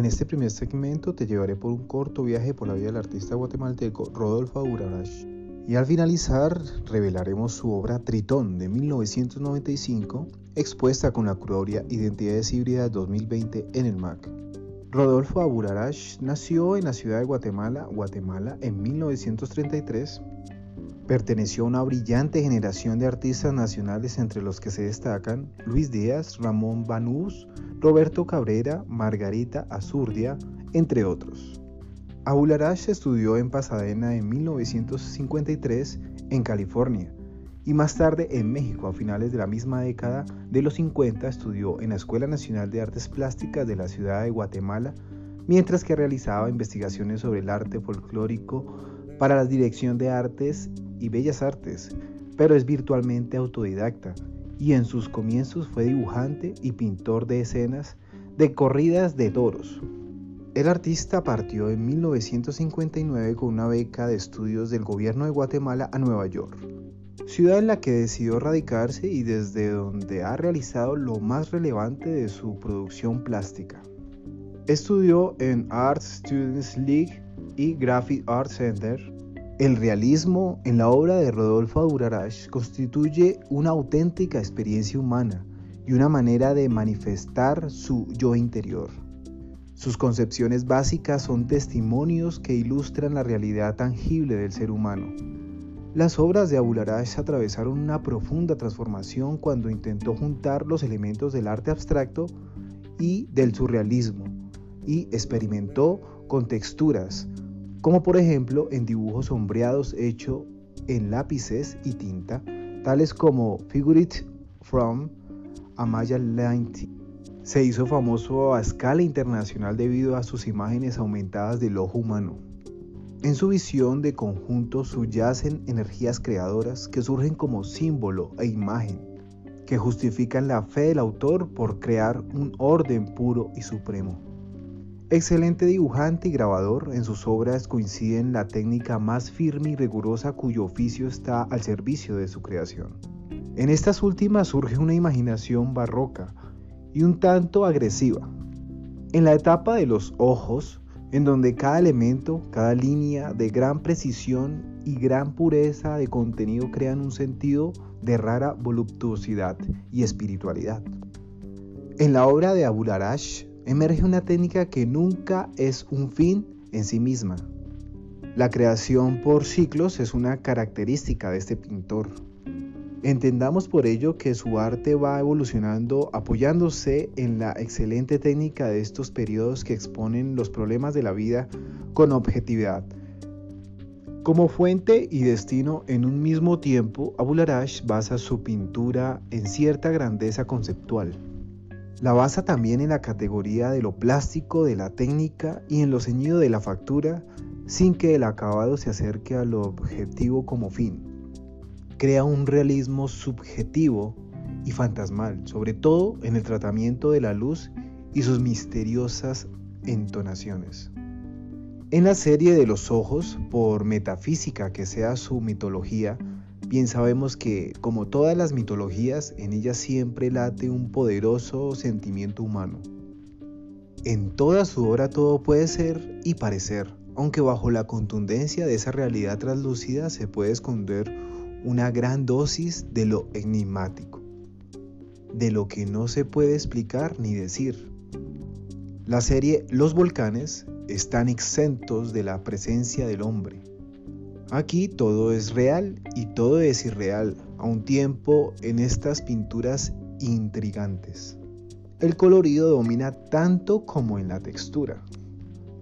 En este primer segmento te llevaré por un corto viaje por la vida del artista guatemalteco Rodolfo Aburarash. Y al finalizar revelaremos su obra Tritón de 1995, expuesta con la curaduría Identidades Híbridas 2020 en el MAC. Rodolfo Aburarash nació en la ciudad de Guatemala, Guatemala, en 1933. Perteneció a una brillante generación de artistas nacionales entre los que se destacan Luis Díaz, Ramón Banús, Roberto Cabrera, Margarita Azurdia, entre otros. Abularash estudió en Pasadena en 1953 en California y más tarde en México a finales de la misma década de los 50 estudió en la Escuela Nacional de Artes Plásticas de la ciudad de Guatemala mientras que realizaba investigaciones sobre el arte folclórico para la Dirección de Artes y Bellas Artes, pero es virtualmente autodidacta y en sus comienzos fue dibujante y pintor de escenas de corridas de toros. El artista partió en 1959 con una beca de estudios del gobierno de Guatemala a Nueva York, ciudad en la que decidió radicarse y desde donde ha realizado lo más relevante de su producción plástica. Estudió en Art Students League y Graphic Art Center el realismo en la obra de Rodolfo Durarash constituye una auténtica experiencia humana y una manera de manifestar su yo interior. Sus concepciones básicas son testimonios que ilustran la realidad tangible del ser humano. Las obras de Abularash atravesaron una profunda transformación cuando intentó juntar los elementos del arte abstracto y del surrealismo y experimentó con texturas, como por ejemplo en dibujos sombreados hechos en lápices y tinta, tales como Figurite from Amaya Linty. Se hizo famoso a escala internacional debido a sus imágenes aumentadas del ojo humano. En su visión de conjunto subyacen energías creadoras que surgen como símbolo e imagen, que justifican la fe del autor por crear un orden puro y supremo. Excelente dibujante y grabador, en sus obras coinciden la técnica más firme y rigurosa cuyo oficio está al servicio de su creación. En estas últimas surge una imaginación barroca y un tanto agresiva. En la etapa de los ojos, en donde cada elemento, cada línea de gran precisión y gran pureza de contenido crean un sentido de rara voluptuosidad y espiritualidad. En la obra de Abularash emerge una técnica que nunca es un fin en sí misma. La creación por ciclos es una característica de este pintor. Entendamos por ello que su arte va evolucionando apoyándose en la excelente técnica de estos periodos que exponen los problemas de la vida con objetividad. Como fuente y destino en un mismo tiempo, Abularash basa su pintura en cierta grandeza conceptual. La basa también en la categoría de lo plástico, de la técnica y en lo ceñido de la factura, sin que el acabado se acerque a lo objetivo como fin. Crea un realismo subjetivo y fantasmal, sobre todo en el tratamiento de la luz y sus misteriosas entonaciones. En la serie de los ojos, por metafísica que sea su mitología, Bien sabemos que, como todas las mitologías, en ellas siempre late un poderoso sentimiento humano. En toda su obra todo puede ser y parecer, aunque bajo la contundencia de esa realidad translúcida se puede esconder una gran dosis de lo enigmático, de lo que no se puede explicar ni decir. La serie Los volcanes están exentos de la presencia del hombre Aquí todo es real y todo es irreal a un tiempo en estas pinturas intrigantes. El colorido domina tanto como en la textura.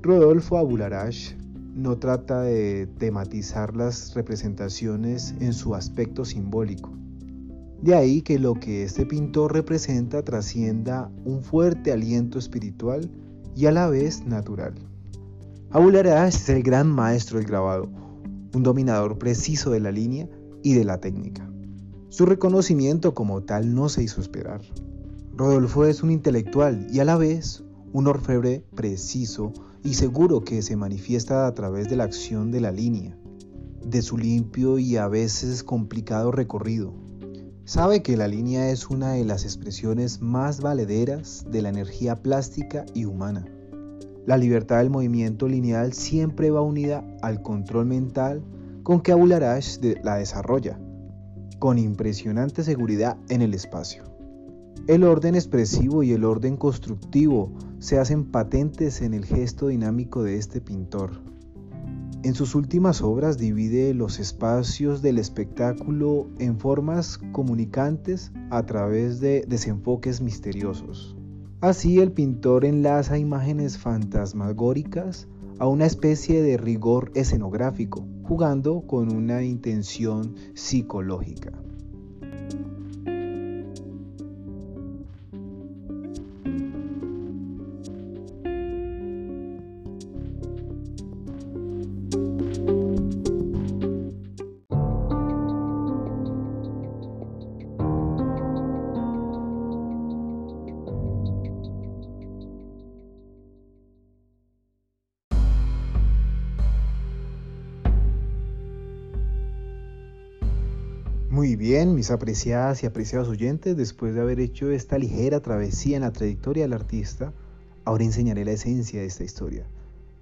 Rodolfo Abularash no trata de tematizar las representaciones en su aspecto simbólico. De ahí que lo que este pintor representa trascienda un fuerte aliento espiritual y a la vez natural. Arash es el gran maestro del grabado, un dominador preciso de la línea y de la técnica. Su reconocimiento como tal no se hizo esperar. Rodolfo es un intelectual y a la vez un orfebre preciso y seguro que se manifiesta a través de la acción de la línea, de su limpio y a veces complicado recorrido. Sabe que la línea es una de las expresiones más valederas de la energía plástica y humana. La libertad del movimiento lineal siempre va unida al control mental con que Abularash la desarrolla, con impresionante seguridad en el espacio. El orden expresivo y el orden constructivo se hacen patentes en el gesto dinámico de este pintor. En sus últimas obras divide los espacios del espectáculo en formas comunicantes a través de desenfoques misteriosos. Así el pintor enlaza imágenes fantasmagóricas a una especie de rigor escenográfico, jugando con una intención psicológica. Muy bien, mis apreciadas y apreciados oyentes, después de haber hecho esta ligera travesía en la trayectoria del artista, ahora enseñaré la esencia de esta historia.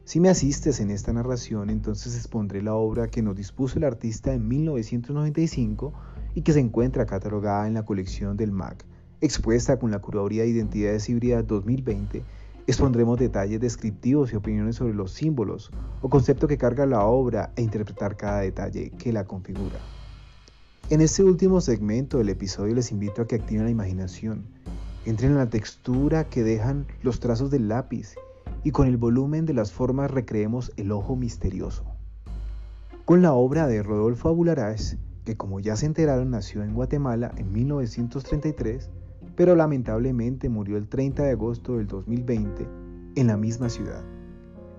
Si me asistes en esta narración, entonces expondré la obra que nos dispuso el artista en 1995 y que se encuentra catalogada en la colección del MAC, expuesta con la Curaduría de Identidades Híbridas 2020 Expondremos detalles descriptivos y opiniones sobre los símbolos o concepto que carga la obra e interpretar cada detalle que la configura. En este último segmento del episodio les invito a que activen la imaginación, entren en la textura que dejan los trazos del lápiz y con el volumen de las formas recreemos el ojo misterioso. Con la obra de Rodolfo Abularash, que como ya se enteraron nació en Guatemala en 1933, pero lamentablemente murió el 30 de agosto del 2020 en la misma ciudad.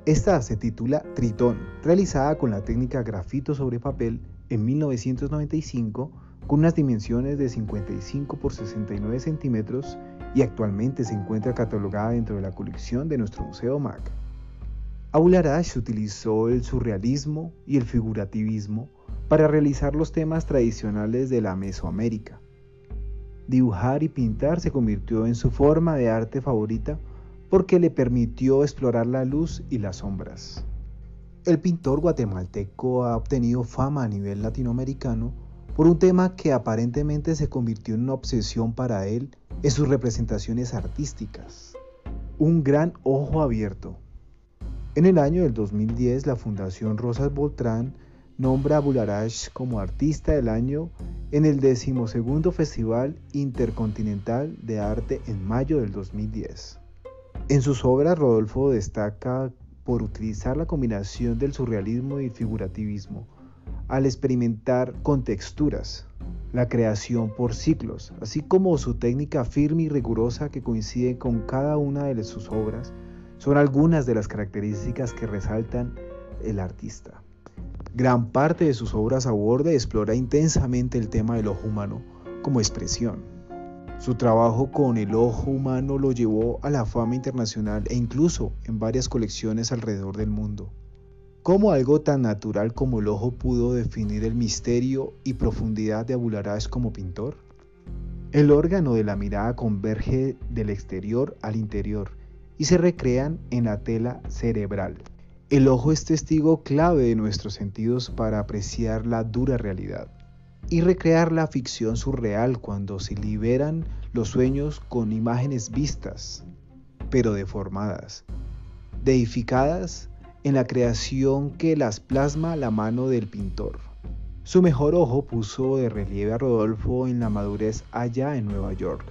Esta se titula Tritón, realizada con la técnica grafito sobre papel en 1995 con unas dimensiones de 55 por 69 centímetros y actualmente se encuentra catalogada dentro de la colección de nuestro Museo MAC. Aularash utilizó el surrealismo y el figurativismo para realizar los temas tradicionales de la Mesoamérica. Dibujar y pintar se convirtió en su forma de arte favorita porque le permitió explorar la luz y las sombras. El pintor guatemalteco ha obtenido fama a nivel latinoamericano por un tema que aparentemente se convirtió en una obsesión para él en sus representaciones artísticas. Un gran ojo abierto. En el año del 2010, la Fundación Rosas Boltrán nombra a Bularash como artista del año en el decimosegundo Festival Intercontinental de Arte en mayo del 2010. En sus obras, Rodolfo destaca por utilizar la combinación del surrealismo y el figurativismo al experimentar con texturas, la creación por ciclos, así como su técnica firme y rigurosa que coincide con cada una de sus obras, son algunas de las características que resaltan el artista. Gran parte de sus obras aborda y explora intensamente el tema del ojo humano como expresión. Su trabajo con el ojo humano lo llevó a la fama internacional e incluso en varias colecciones alrededor del mundo. ¿Cómo algo tan natural como el ojo pudo definir el misterio y profundidad de Abularash como pintor? El órgano de la mirada converge del exterior al interior y se recrean en la tela cerebral. El ojo es testigo clave de nuestros sentidos para apreciar la dura realidad y recrear la ficción surreal cuando se liberan los sueños con imágenes vistas, pero deformadas, deificadas en la creación que las plasma la mano del pintor. Su mejor ojo puso de relieve a Rodolfo en la madurez allá en Nueva York.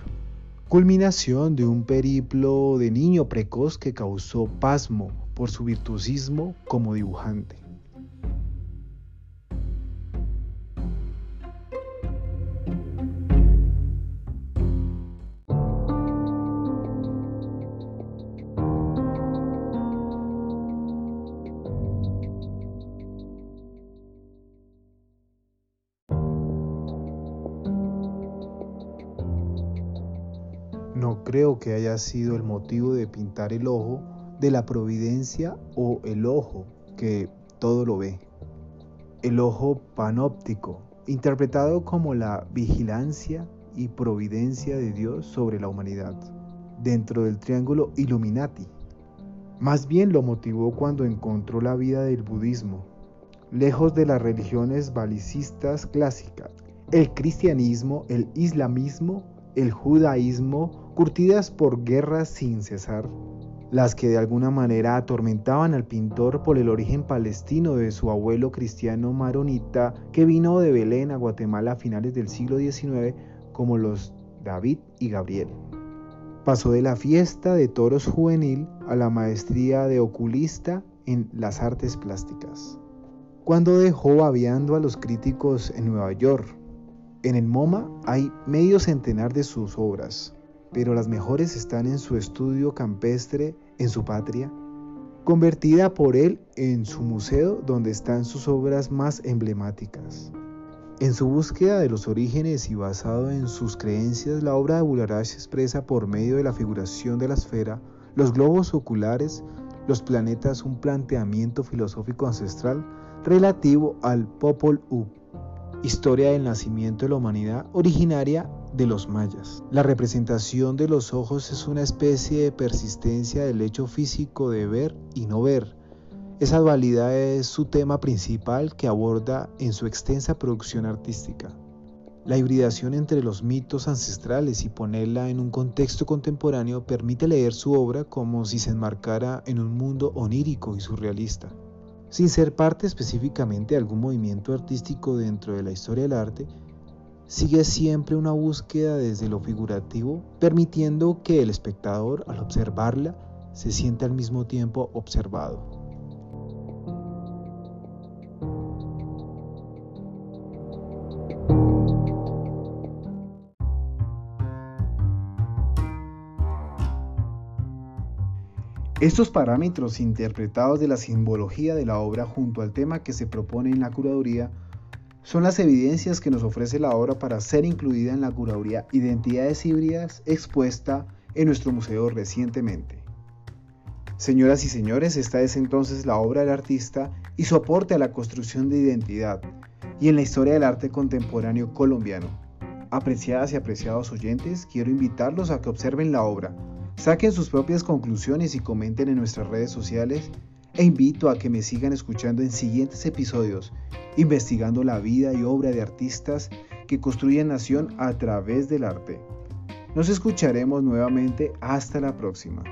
Culminación de un periplo de niño precoz que causó pasmo por su virtuosismo como dibujante. Creo que haya sido el motivo de pintar el ojo de la providencia o el ojo que todo lo ve. El ojo panóptico, interpretado como la vigilancia y providencia de Dios sobre la humanidad, dentro del triángulo Illuminati. Más bien lo motivó cuando encontró la vida del budismo, lejos de las religiones balicistas clásicas, el cristianismo, el islamismo, el judaísmo curtidas por guerras sin cesar, las que de alguna manera atormentaban al pintor por el origen palestino de su abuelo cristiano maronita que vino de Belén a Guatemala a finales del siglo XIX como los David y Gabriel. Pasó de la fiesta de toros juvenil a la maestría de oculista en las artes plásticas. Cuando dejó babeando a los críticos en Nueva York, en el MoMA hay medio centenar de sus obras, pero las mejores están en su estudio campestre en su patria, convertida por él en su museo donde están sus obras más emblemáticas. En su búsqueda de los orígenes y basado en sus creencias, la obra de Bularash expresa por medio de la figuración de la esfera, los globos oculares, los planetas, un planteamiento filosófico ancestral relativo al Popol Vuh, historia del nacimiento de la humanidad originaria de los mayas. La representación de los ojos es una especie de persistencia del hecho físico de ver y no ver. Esa dualidad es su tema principal que aborda en su extensa producción artística. La hibridación entre los mitos ancestrales y ponerla en un contexto contemporáneo permite leer su obra como si se enmarcara en un mundo onírico y surrealista. Sin ser parte específicamente de algún movimiento artístico dentro de la historia del arte, sigue siempre una búsqueda desde lo figurativo, permitiendo que el espectador al observarla se sienta al mismo tiempo observado. Estos parámetros interpretados de la simbología de la obra junto al tema que se propone en la curaduría son las evidencias que nos ofrece la obra para ser incluida en la curaduría Identidades híbridas expuesta en nuestro museo recientemente. Señoras y señores, esta es entonces la obra del artista y su aporte a la construcción de identidad y en la historia del arte contemporáneo colombiano. Apreciadas y apreciados oyentes, quiero invitarlos a que observen la obra, saquen sus propias conclusiones y comenten en nuestras redes sociales e invito a que me sigan escuchando en siguientes episodios, investigando la vida y obra de artistas que construyen nación a través del arte. Nos escucharemos nuevamente hasta la próxima.